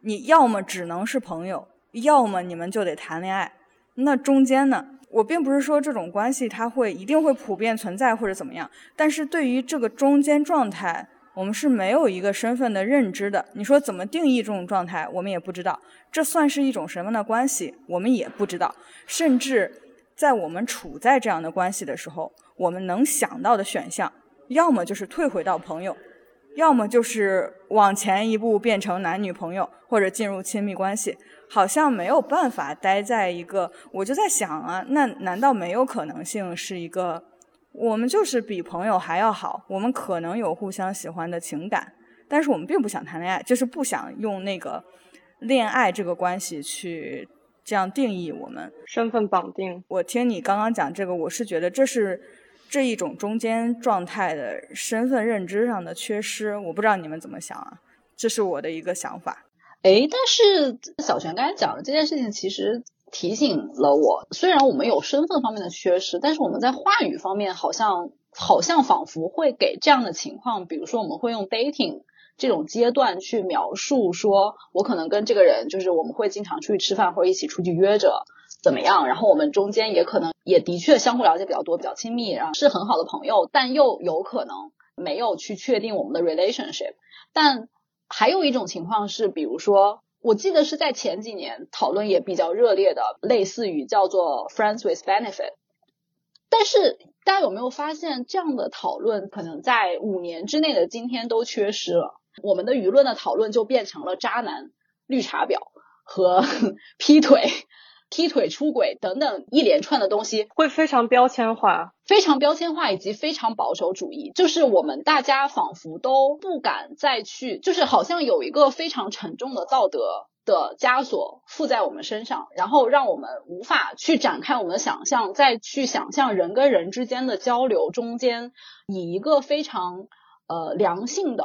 你要么只能是朋友，要么你们就得谈恋爱。那中间呢？我并不是说这种关系它会一定会普遍存在或者怎么样，但是对于这个中间状态，我们是没有一个身份的认知的。你说怎么定义这种状态，我们也不知道。这算是一种什么样的关系，我们也不知道。甚至在我们处在这样的关系的时候，我们能想到的选项，要么就是退回到朋友，要么就是往前一步变成男女朋友，或者进入亲密关系。好像没有办法待在一个，我就在想啊，那难道没有可能性是一个，我们就是比朋友还要好，我们可能有互相喜欢的情感，但是我们并不想谈恋爱，就是不想用那个恋爱这个关系去这样定义我们身份绑定。我听你刚刚讲这个，我是觉得这是这一种中间状态的身份认知上的缺失，我不知道你们怎么想啊，这是我的一个想法。哎，但是小泉刚才讲的这件事情，其实提醒了我。虽然我们有身份方面的缺失，但是我们在话语方面好像好像仿佛会给这样的情况，比如说我们会用 dating 这种阶段去描述，说我可能跟这个人就是我们会经常出去吃饭或者一起出去约着怎么样，然后我们中间也可能也的确相互了解比较多，比较亲密，然后是很好的朋友，但又有可能没有去确定我们的 relationship，但。还有一种情况是，比如说，我记得是在前几年讨论也比较热烈的，类似于叫做 friends with benefit。但是大家有没有发现，这样的讨论可能在五年之内的今天都缺失了？我们的舆论的讨论就变成了渣男、绿茶婊和 劈腿。劈腿、出轨等等一连串的东西，会非常标签化，非常标签化，以及非常保守主义。就是我们大家仿佛都不敢再去，就是好像有一个非常沉重的道德的枷锁附在我们身上，然后让我们无法去展开我们的想象，再去想象人跟人之间的交流中间，以一个非常呃良性的、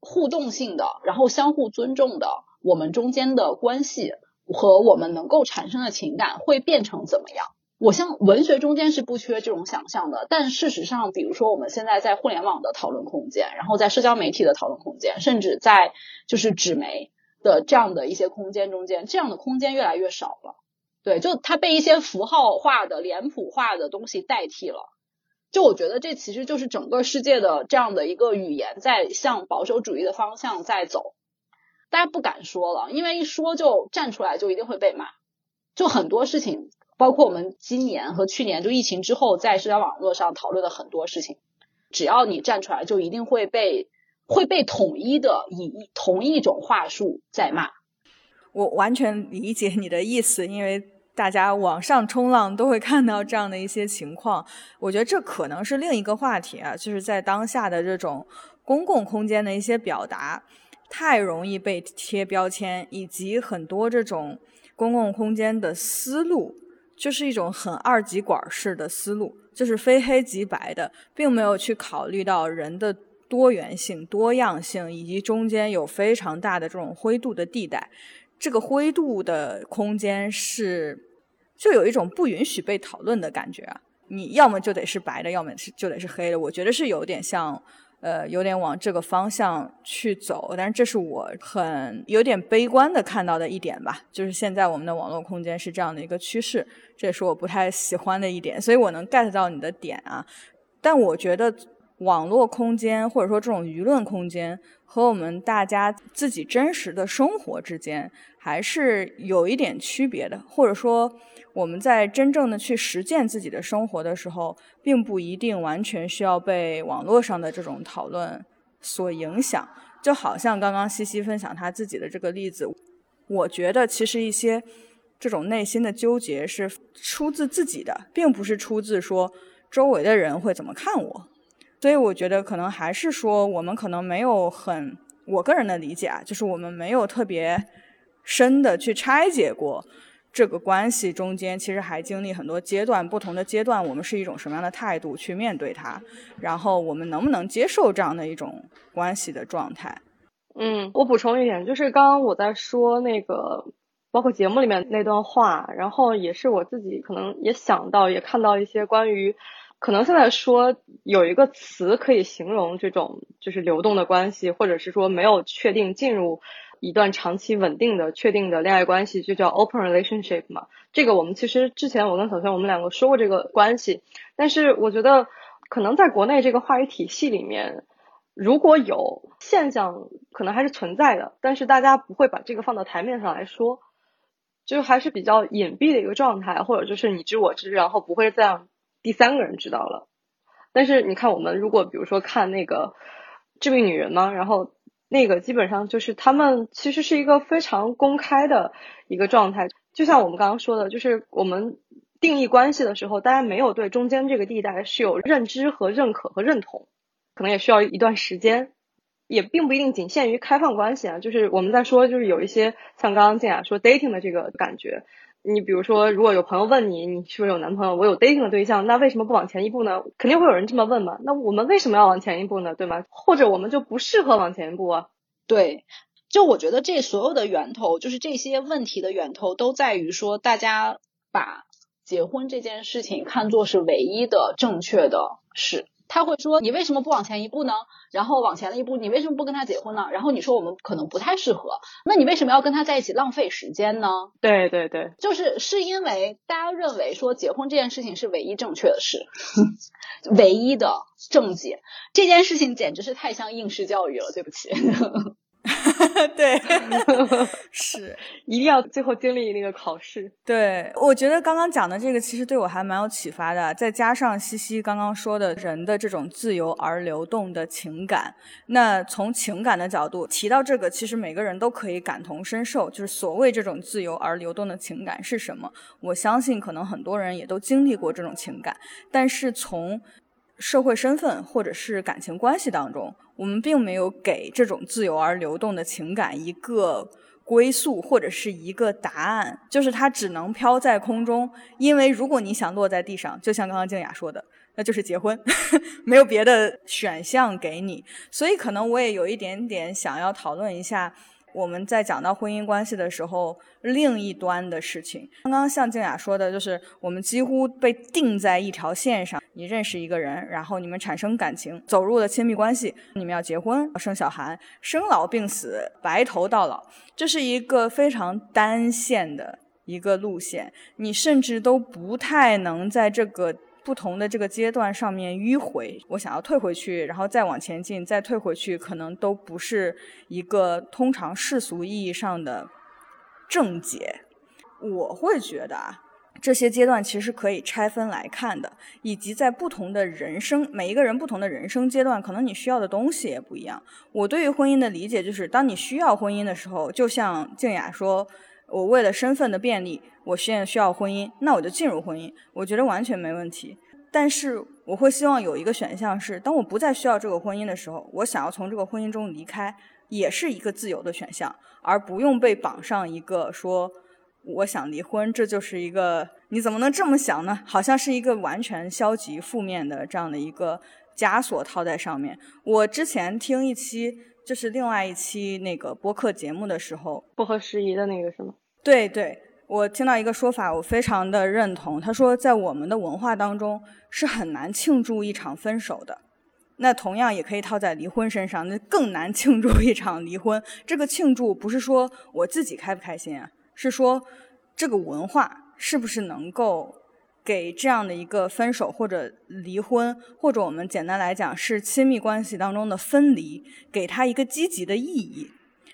互动性的，然后相互尊重的我们中间的关系。和我们能够产生的情感会变成怎么样？我像文学中间是不缺这种想象的，但事实上，比如说我们现在在互联网的讨论空间，然后在社交媒体的讨论空间，甚至在就是纸媒的这样的一些空间中间，这样的空间越来越少了。对，就它被一些符号化的、脸谱化的东西代替了。就我觉得这其实就是整个世界的这样的一个语言在向保守主义的方向在走。大家不敢说了，因为一说就站出来就一定会被骂。就很多事情，包括我们今年和去年就疫情之后在社交网络上讨论的很多事情，只要你站出来，就一定会被会被统一的以同一种话术在骂。我完全理解你的意思，因为大家网上冲浪都会看到这样的一些情况。我觉得这可能是另一个话题啊，就是在当下的这种公共空间的一些表达，太容易被贴标签，以及很多这种公共空间的思路，就是一种很二极管式的思路，就是非黑即白的，并没有去考虑到人的多元性、多样性，以及中间有非常大的这种灰度的地带。这个灰度的空间是，就有一种不允许被讨论的感觉啊！你要么就得是白的，要么是就得是黑的。我觉得是有点像，呃，有点往这个方向去走。但是这是我很有点悲观的看到的一点吧，就是现在我们的网络空间是这样的一个趋势，这也是我不太喜欢的一点。所以我能 get 到你的点啊，但我觉得网络空间或者说这种舆论空间和我们大家自己真实的生活之间。还是有一点区别的，或者说我们在真正的去实践自己的生活的时候，并不一定完全需要被网络上的这种讨论所影响。就好像刚刚西西分享他自己的这个例子，我觉得其实一些这种内心的纠结是出自自己的，并不是出自说周围的人会怎么看我。所以我觉得可能还是说我们可能没有很，我个人的理解啊，就是我们没有特别。深的去拆解过这个关系中间，其实还经历很多阶段，不同的阶段，我们是一种什么样的态度去面对它，然后我们能不能接受这样的一种关系的状态？嗯，我补充一点，就是刚刚我在说那个，包括节目里面那段话，然后也是我自己可能也想到，也看到一些关于，可能现在说有一个词可以形容这种就是流动的关系，或者是说没有确定进入。一段长期稳定的、确定的恋爱关系就叫 open relationship 嘛。这个我们其实之前我跟小轩我们两个说过这个关系，但是我觉得可能在国内这个话语体系里面，如果有现象，可能还是存在的，但是大家不会把这个放到台面上来说，就还是比较隐蔽的一个状态，或者就是你知我知，然后不会再让第三个人知道了。但是你看，我们如果比如说看那个致命女人嘛，然后。那个基本上就是他们其实是一个非常公开的一个状态，就像我们刚刚说的，就是我们定义关系的时候，大家没有对中间这个地带是有认知和认可和认同，可能也需要一段时间，也并不一定仅限于开放关系啊。就是我们在说，就是有一些像刚刚静雅说 dating 的这个感觉。你比如说，如果有朋友问你，你是不是有男朋友？我有 dating 的对象，那为什么不往前一步呢？肯定会有人这么问嘛。那我们为什么要往前一步呢？对吗？或者我们就不适合往前一步啊？对，就我觉得这所有的源头，就是这些问题的源头，都在于说大家把结婚这件事情看作是唯一的正确的事。他会说：“你为什么不往前一步呢？然后往前了一步，你为什么不跟他结婚呢？然后你说我们可能不太适合，那你为什么要跟他在一起浪费时间呢？”对对对，就是是因为大家认为说结婚这件事情是唯一正确的事，唯一的正解。这件事情简直是太像应试教育了，对不起。对，是一定要最后经历那个考试。对，我觉得刚刚讲的这个其实对我还蛮有启发的。再加上西西刚刚说的人的这种自由而流动的情感，那从情感的角度提到这个，其实每个人都可以感同身受。就是所谓这种自由而流动的情感是什么？我相信可能很多人也都经历过这种情感，但是从社会身份或者是感情关系当中。我们并没有给这种自由而流动的情感一个归宿或者是一个答案，就是它只能飘在空中。因为如果你想落在地上，就像刚刚静雅说的，那就是结婚，没有别的选项给你。所以可能我也有一点点想要讨论一下。我们在讲到婚姻关系的时候，另一端的事情，刚刚像静雅说的，就是我们几乎被定在一条线上。你认识一个人，然后你们产生感情，走入了亲密关系，你们要结婚、要生小孩、生老病死、白头到老，这是一个非常单线的一个路线。你甚至都不太能在这个。不同的这个阶段上面迂回，我想要退回去，然后再往前进，再退回去，可能都不是一个通常世俗意义上的正解。我会觉得啊，这些阶段其实可以拆分来看的，以及在不同的人生，每一个人不同的人生阶段，可能你需要的东西也不一样。我对于婚姻的理解就是，当你需要婚姻的时候，就像静雅说，我为了身份的便利，我现在需要婚姻，那我就进入婚姻，我觉得完全没问题。但是我会希望有一个选项是，当我不再需要这个婚姻的时候，我想要从这个婚姻中离开，也是一个自由的选项，而不用被绑上一个说。我想离婚，这就是一个你怎么能这么想呢？好像是一个完全消极负面的这样的一个枷锁套在上面。我之前听一期就是另外一期那个播客节目的时候，不合时宜的那个是吗？对对，我听到一个说法，我非常的认同。他说，在我们的文化当中是很难庆祝一场分手的。那同样也可以套在离婚身上，那更难庆祝一场离婚。这个庆祝不是说我自己开不开心啊。是说，这个文化是不是能够给这样的一个分手或者离婚，或者我们简单来讲是亲密关系当中的分离，给他一个积极的意义？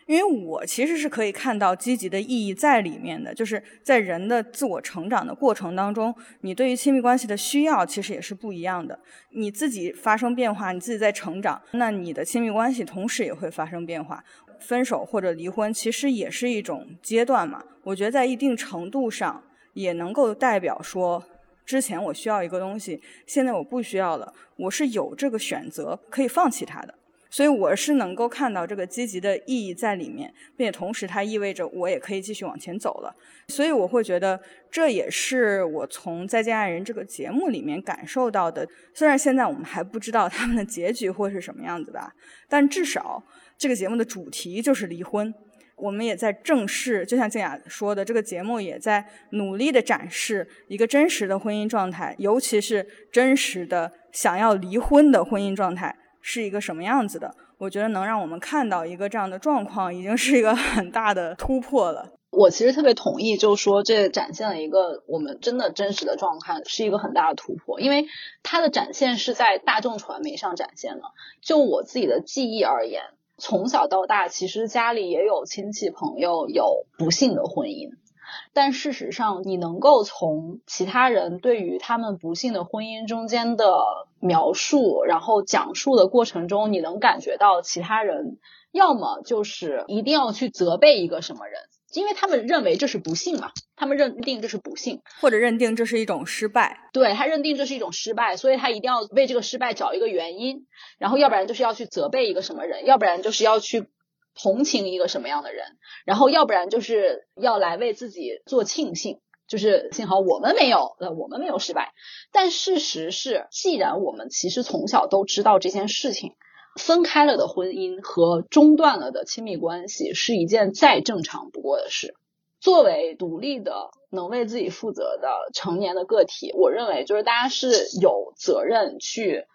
因为我其实是可以看到积极的意义在里面的，就是在人的自我成长的过程当中，你对于亲密关系的需要其实也是不一样的。你自己发生变化，你自己在成长，那你的亲密关系同时也会发生变化。分手或者离婚，其实也是一种阶段嘛。我觉得在一定程度上，也能够代表说，之前我需要一个东西，现在我不需要了，我是有这个选择可以放弃它的。所以我是能够看到这个积极的意义在里面，并且同时它意味着我也可以继续往前走了。所以我会觉得，这也是我从《再见爱人》这个节目里面感受到的。虽然现在我们还不知道他们的结局会是什么样子吧，但至少。这个节目的主题就是离婚，我们也在正视，就像静雅说的，这个节目也在努力的展示一个真实的婚姻状态，尤其是真实的想要离婚的婚姻状态是一个什么样子的。我觉得能让我们看到一个这样的状况，已经是一个很大的突破了。我其实特别同意，就说这展现了一个我们真的真实的状态，是一个很大的突破，因为它的展现是在大众传媒上展现的。就我自己的记忆而言。从小到大，其实家里也有亲戚朋友有不幸的婚姻，但事实上，你能够从其他人对于他们不幸的婚姻中间的描述，然后讲述的过程中，你能感觉到其他人要么就是一定要去责备一个什么人。因为他们认为这是不幸嘛，他们认定这是不幸，或者认定这是一种失败。对他认定这是一种失败，所以他一定要为这个失败找一个原因，然后要不然就是要去责备一个什么人，要不然就是要去同情一个什么样的人，然后要不然就是要来为自己做庆幸，就是幸好我们没有，呃，我们没有失败。但事实是，既然我们其实从小都知道这件事情。分开了的婚姻和中断了的亲密关系是一件再正常不过的事。作为独立的、能为自己负责的成年的个体，我认为就是大家是有责任去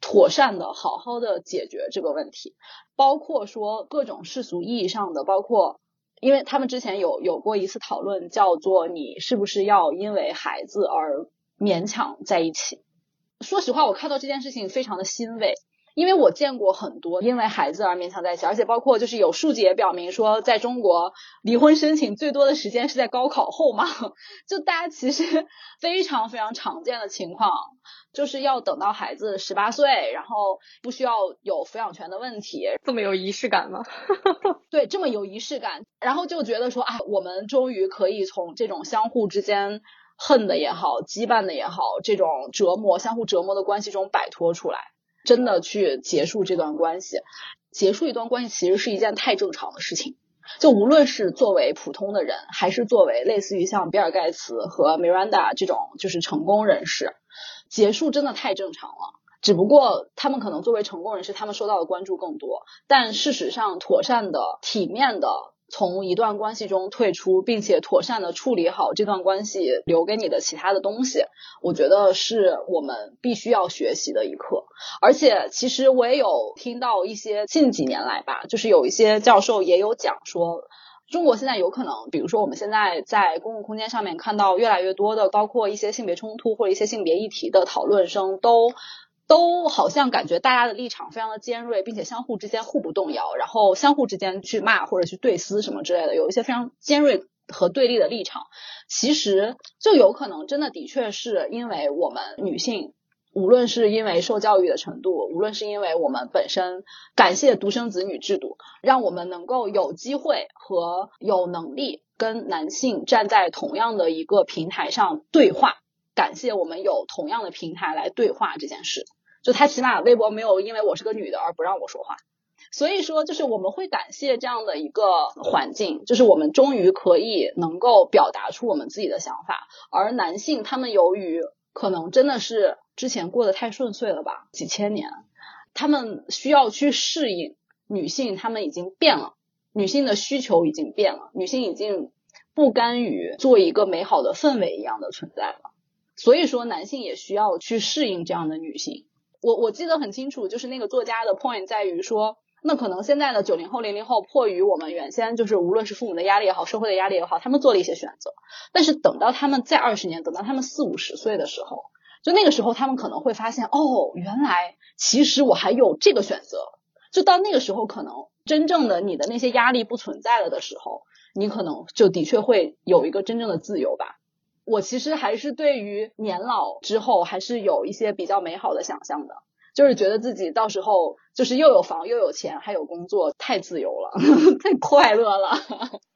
妥善的、好好的解决这个问题，包括说各种世俗意义上的，包括因为他们之前有有过一次讨论，叫做你是不是要因为孩子而勉强在一起。说实话，我看到这件事情非常的欣慰。因为我见过很多因为孩子而勉强在一起，而且包括就是有数据也表明说，在中国离婚申请最多的时间是在高考后嘛，就大家其实非常非常常见的情况，就是要等到孩子十八岁，然后不需要有抚养权的问题，这么有仪式感吗？对，这么有仪式感，然后就觉得说啊，我们终于可以从这种相互之间恨的也好，羁绊的也好，这种折磨、相互折磨的关系中摆脱出来。真的去结束这段关系，结束一段关系其实是一件太正常的事情。就无论是作为普通的人，还是作为类似于像比尔盖茨和 Miranda 这种就是成功人士，结束真的太正常了。只不过他们可能作为成功人士，他们受到的关注更多。但事实上，妥善的、体面的。从一段关系中退出，并且妥善的处理好这段关系留给你的其他的东西，我觉得是我们必须要学习的一课。而且，其实我也有听到一些近几年来吧，就是有一些教授也有讲说，中国现在有可能，比如说我们现在在公共空间上面看到越来越多的，包括一些性别冲突或者一些性别议题的讨论声都。都好像感觉大家的立场非常的尖锐，并且相互之间互不动摇，然后相互之间去骂或者去对撕什么之类的，有一些非常尖锐和对立的立场，其实就有可能真的的确是因为我们女性，无论是因为受教育的程度，无论是因为我们本身感谢独生子女制度，让我们能够有机会和有能力跟男性站在同样的一个平台上对话。感谢我们有同样的平台来对话这件事，就他起码微博没有因为我是个女的而不让我说话。所以说，就是我们会感谢这样的一个环境，就是我们终于可以能够表达出我们自己的想法。而男性他们由于可能真的是之前过得太顺遂了吧，几千年，他们需要去适应女性，他们已经变了，女性的需求已经变了，女性已经不甘于做一个美好的氛围一样的存在了。所以说，男性也需要去适应这样的女性。我我记得很清楚，就是那个作家的 point 在于说。那可能现在的九零后、零零后，迫于我们原先就是无论是父母的压力也好，社会的压力也好，他们做了一些选择。但是等到他们再二十年，等到他们四五十岁的时候，就那个时候，他们可能会发现，哦，原来其实我还有这个选择。就到那个时候，可能真正的你的那些压力不存在了的时候，你可能就的确会有一个真正的自由吧。我其实还是对于年老之后，还是有一些比较美好的想象的。就是觉得自己到时候就是又有房又有钱还有工作，太自由了，太快乐了。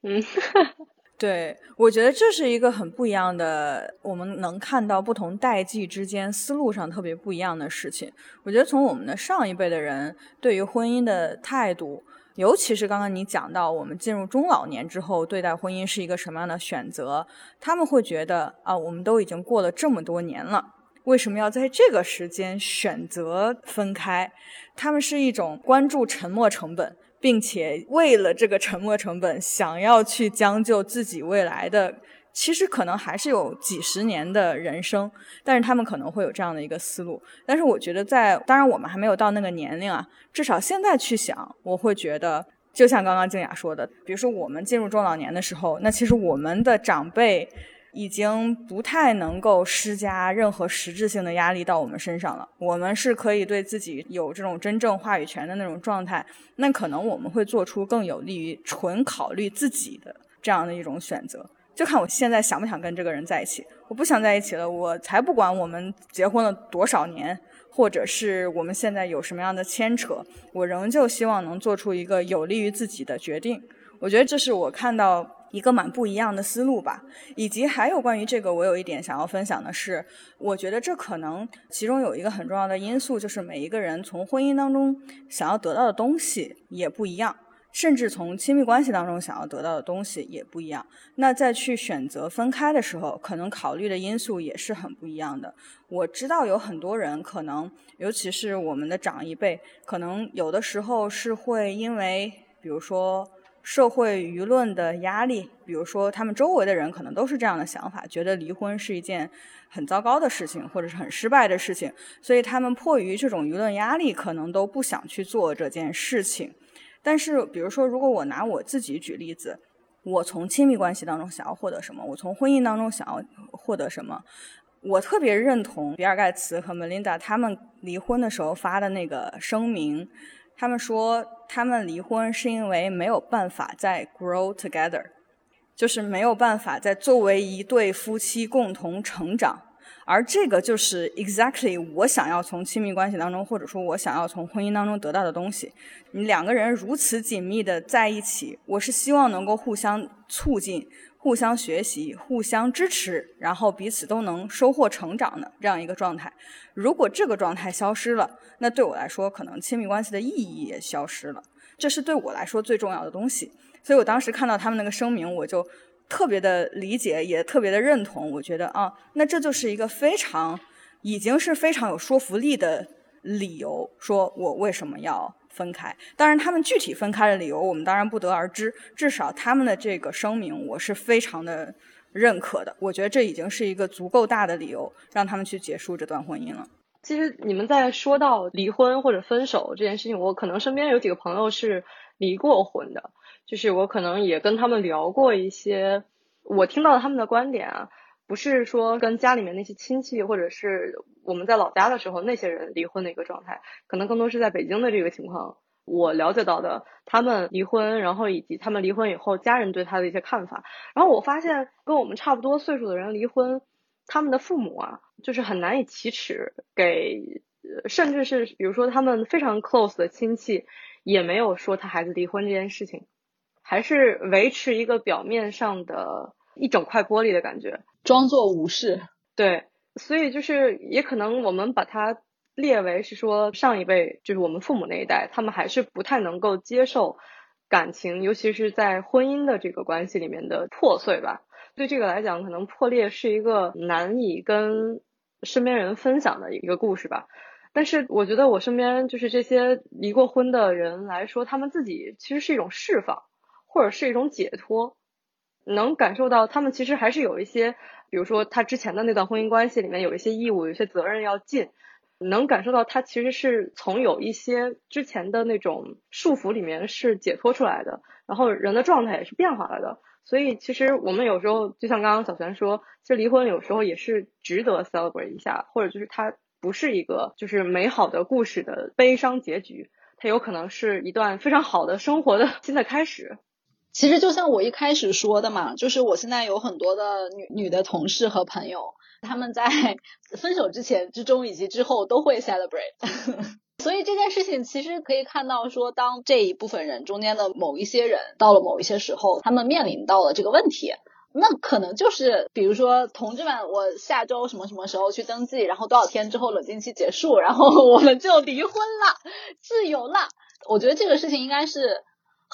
嗯，对，我觉得这是一个很不一样的，我们能看到不同代际之间思路上特别不一样的事情。我觉得从我们的上一辈的人对于婚姻的态度，尤其是刚刚你讲到我们进入中老年之后对待婚姻是一个什么样的选择，他们会觉得啊，我们都已经过了这么多年了。为什么要在这个时间选择分开？他们是一种关注沉没成本，并且为了这个沉没成本，想要去将就自己未来的，其实可能还是有几十年的人生，但是他们可能会有这样的一个思路。但是我觉得，在当然我们还没有到那个年龄啊，至少现在去想，我会觉得，就像刚刚静雅说的，比如说我们进入中老年的时候，那其实我们的长辈。已经不太能够施加任何实质性的压力到我们身上了。我们是可以对自己有这种真正话语权的那种状态。那可能我们会做出更有利于纯考虑自己的这样的一种选择。就看我现在想不想跟这个人在一起。我不想在一起了，我才不管我们结婚了多少年，或者是我们现在有什么样的牵扯，我仍旧希望能做出一个有利于自己的决定。我觉得这是我看到。一个蛮不一样的思路吧，以及还有关于这个，我有一点想要分享的是，我觉得这可能其中有一个很重要的因素，就是每一个人从婚姻当中想要得到的东西也不一样，甚至从亲密关系当中想要得到的东西也不一样。那在去选择分开的时候，可能考虑的因素也是很不一样的。我知道有很多人可能，尤其是我们的长一辈，可能有的时候是会因为，比如说。社会舆论的压力，比如说他们周围的人可能都是这样的想法，觉得离婚是一件很糟糕的事情，或者是很失败的事情，所以他们迫于这种舆论压力，可能都不想去做这件事情。但是，比如说，如果我拿我自己举例子，我从亲密关系当中想要获得什么，我从婚姻当中想要获得什么，我特别认同比尔盖茨和梅琳达他们离婚的时候发的那个声明。他们说，他们离婚是因为没有办法再 grow together，就是没有办法再作为一对夫妻共同成长。而这个就是 exactly 我想要从亲密关系当中，或者说我想要从婚姻当中得到的东西。你两个人如此紧密的在一起，我是希望能够互相促进。互相学习、互相支持，然后彼此都能收获成长的这样一个状态。如果这个状态消失了，那对我来说，可能亲密关系的意义也消失了。这是对我来说最重要的东西。所以我当时看到他们那个声明，我就特别的理解，也特别的认同。我觉得啊，那这就是一个非常，已经是非常有说服力的理由，说我为什么要。分开，当然他们具体分开的理由我们当然不得而知。至少他们的这个声明，我是非常的认可的。我觉得这已经是一个足够大的理由，让他们去结束这段婚姻了。其实你们在说到离婚或者分手这件事情，我可能身边有几个朋友是离过婚的，就是我可能也跟他们聊过一些，我听到他们的观点啊。不是说跟家里面那些亲戚，或者是我们在老家的时候那些人离婚的一个状态，可能更多是在北京的这个情况我了解到的他们离婚，然后以及他们离婚以后家人对他的一些看法。然后我发现跟我们差不多岁数的人离婚，他们的父母啊，就是很难以启齿，给甚至是比如说他们非常 close 的亲戚，也没有说他孩子离婚这件事情，还是维持一个表面上的一整块玻璃的感觉，装作无视。对，所以就是也可能我们把它。列为是说上一辈就是我们父母那一代，他们还是不太能够接受感情，尤其是在婚姻的这个关系里面的破碎吧。对这个来讲，可能破裂是一个难以跟身边人分享的一个故事吧。但是我觉得我身边就是这些离过婚的人来说，他们自己其实是一种释放，或者是一种解脱，能感受到他们其实还是有一些，比如说他之前的那段婚姻关系里面有一些义务、有些责任要尽。能感受到他其实是从有一些之前的那种束缚里面是解脱出来的，然后人的状态也是变化了的。所以其实我们有时候就像刚刚小璇说，其实离婚有时候也是值得 celebrate 一下，或者就是它不是一个就是美好的故事的悲伤结局，它有可能是一段非常好的生活的 新的开始。其实就像我一开始说的嘛，就是我现在有很多的女女的同事和朋友。他们在 分手之前、之中以及之后都会 celebrate，所以这件事情其实可以看到，说当这一部分人中间的某一些人到了某一些时候，他们面临到了这个问题，那可能就是比如说，同志们，我下周什么什么时候去登记，然后多少天之后冷静期结束，然后 我们就离婚了，自由了。我觉得这个事情应该是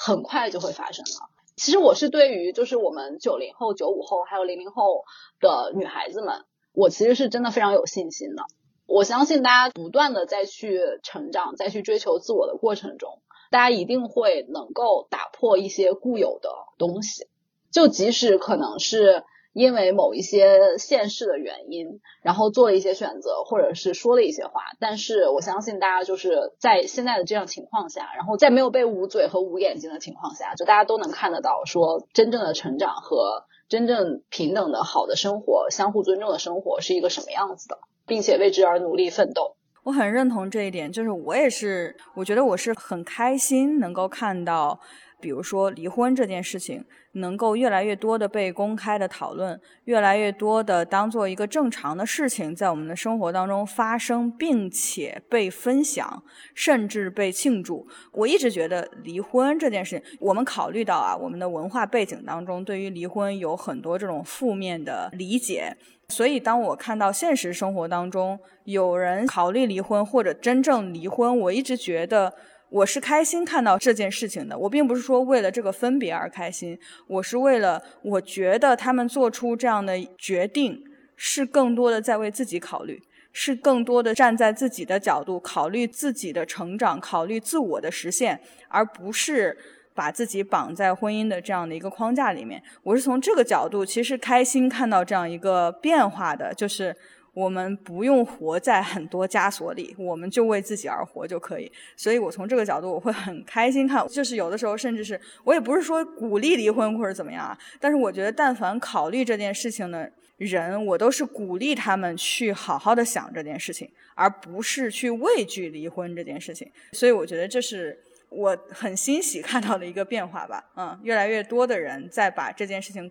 很快就会发生了。其实我是对于就是我们九零后、九五后还有零零后的女孩子们。我其实是真的非常有信心的，我相信大家不断的再去成长，再去追求自我的过程中，大家一定会能够打破一些固有的东西，就即使可能是因为某一些现实的原因，然后做了一些选择，或者是说了一些话，但是我相信大家就是在现在的这样情况下，然后在没有被捂嘴和捂眼睛的情况下，就大家都能看得到说真正的成长和。真正平等的好的生活，相互尊重的生活是一个什么样子的，并且为之而努力奋斗。我很认同这一点，就是我也是，我觉得我是很开心能够看到。比如说离婚这件事情，能够越来越多的被公开的讨论，越来越多的当做一个正常的事情在我们的生活当中发生，并且被分享，甚至被庆祝。我一直觉得离婚这件事情，我们考虑到啊，我们的文化背景当中对于离婚有很多这种负面的理解，所以当我看到现实生活当中有人考虑离婚或者真正离婚，我一直觉得。我是开心看到这件事情的，我并不是说为了这个分别而开心，我是为了我觉得他们做出这样的决定是更多的在为自己考虑，是更多的站在自己的角度考虑自己的成长，考虑自我的实现，而不是把自己绑在婚姻的这样的一个框架里面。我是从这个角度其实开心看到这样一个变化的，就是。我们不用活在很多枷锁里，我们就为自己而活就可以。所以我从这个角度，我会很开心看。就是有的时候，甚至是我也不是说鼓励离婚或者怎么样啊，但是我觉得，但凡考虑这件事情的人，我都是鼓励他们去好好的想这件事情，而不是去畏惧离婚这件事情。所以我觉得这是我很欣喜看到的一个变化吧。嗯，越来越多的人在把这件事情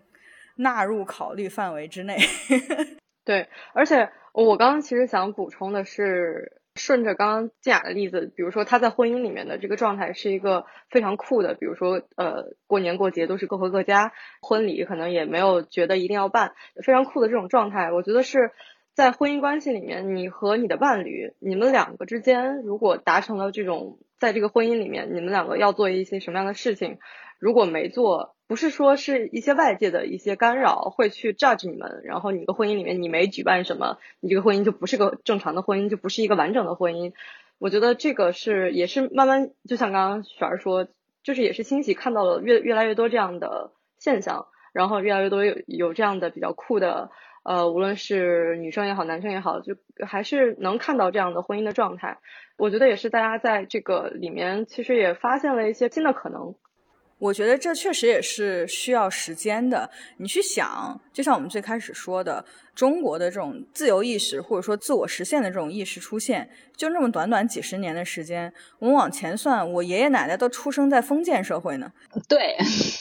纳入考虑范围之内。对，而且我刚刚其实想补充的是，顺着刚刚静雅的例子，比如说她在婚姻里面的这个状态是一个非常酷的，比如说呃过年过节都是各回各家，婚礼可能也没有觉得一定要办，非常酷的这种状态，我觉得是在婚姻关系里面，你和你的伴侣，你们两个之间如果达成了这种，在这个婚姻里面，你们两个要做一些什么样的事情，如果没做。不是说是一些外界的一些干扰会去 judge 你们，然后你的婚姻里面你没举办什么，你这个婚姻就不是个正常的婚姻，就不是一个完整的婚姻。我觉得这个是也是慢慢，就像刚刚雪儿说，就是也是欣喜看到了越越来越多这样的现象，然后越来越多有有这样的比较酷的，呃，无论是女生也好，男生也好，就还是能看到这样的婚姻的状态。我觉得也是大家在这个里面其实也发现了一些新的可能。我觉得这确实也是需要时间的。你去想，就像我们最开始说的，中国的这种自由意识或者说自我实现的这种意识出现，就那么短短几十年的时间。我们往前算，我爷爷奶奶都出生在封建社会呢，对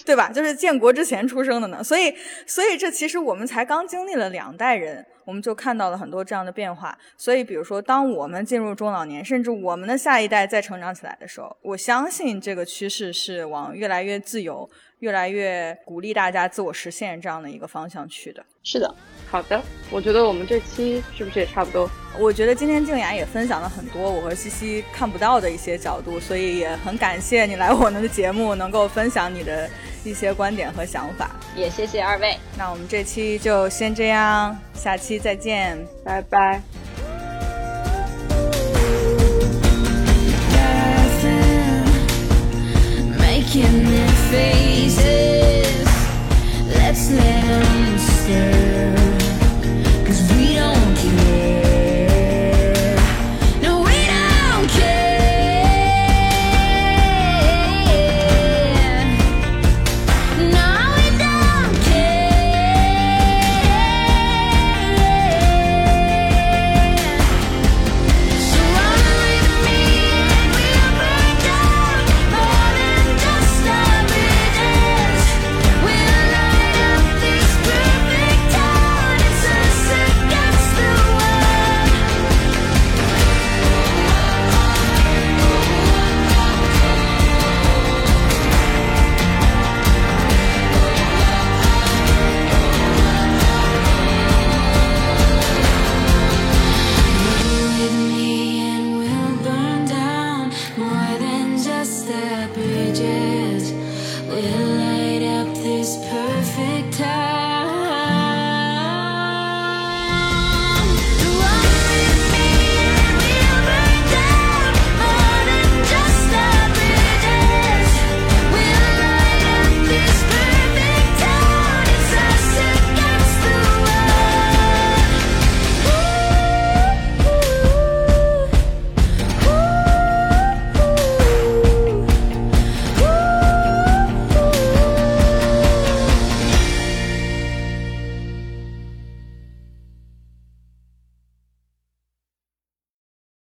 对吧？就是建国之前出生的呢。所以，所以这其实我们才刚经历了两代人。我们就看到了很多这样的变化，所以比如说，当我们进入中老年，甚至我们的下一代再成长起来的时候，我相信这个趋势是往越来越自由、越来越鼓励大家自我实现这样的一个方向去的。是的。好的，我觉得我们这期是不是也差不多？我觉得今天静雅也分享了很多我和西西看不到的一些角度，所以也很感谢你来我们的节目，能够分享你的一些观点和想法。也谢谢二位，那我们这期就先这样，下期再见，拜拜。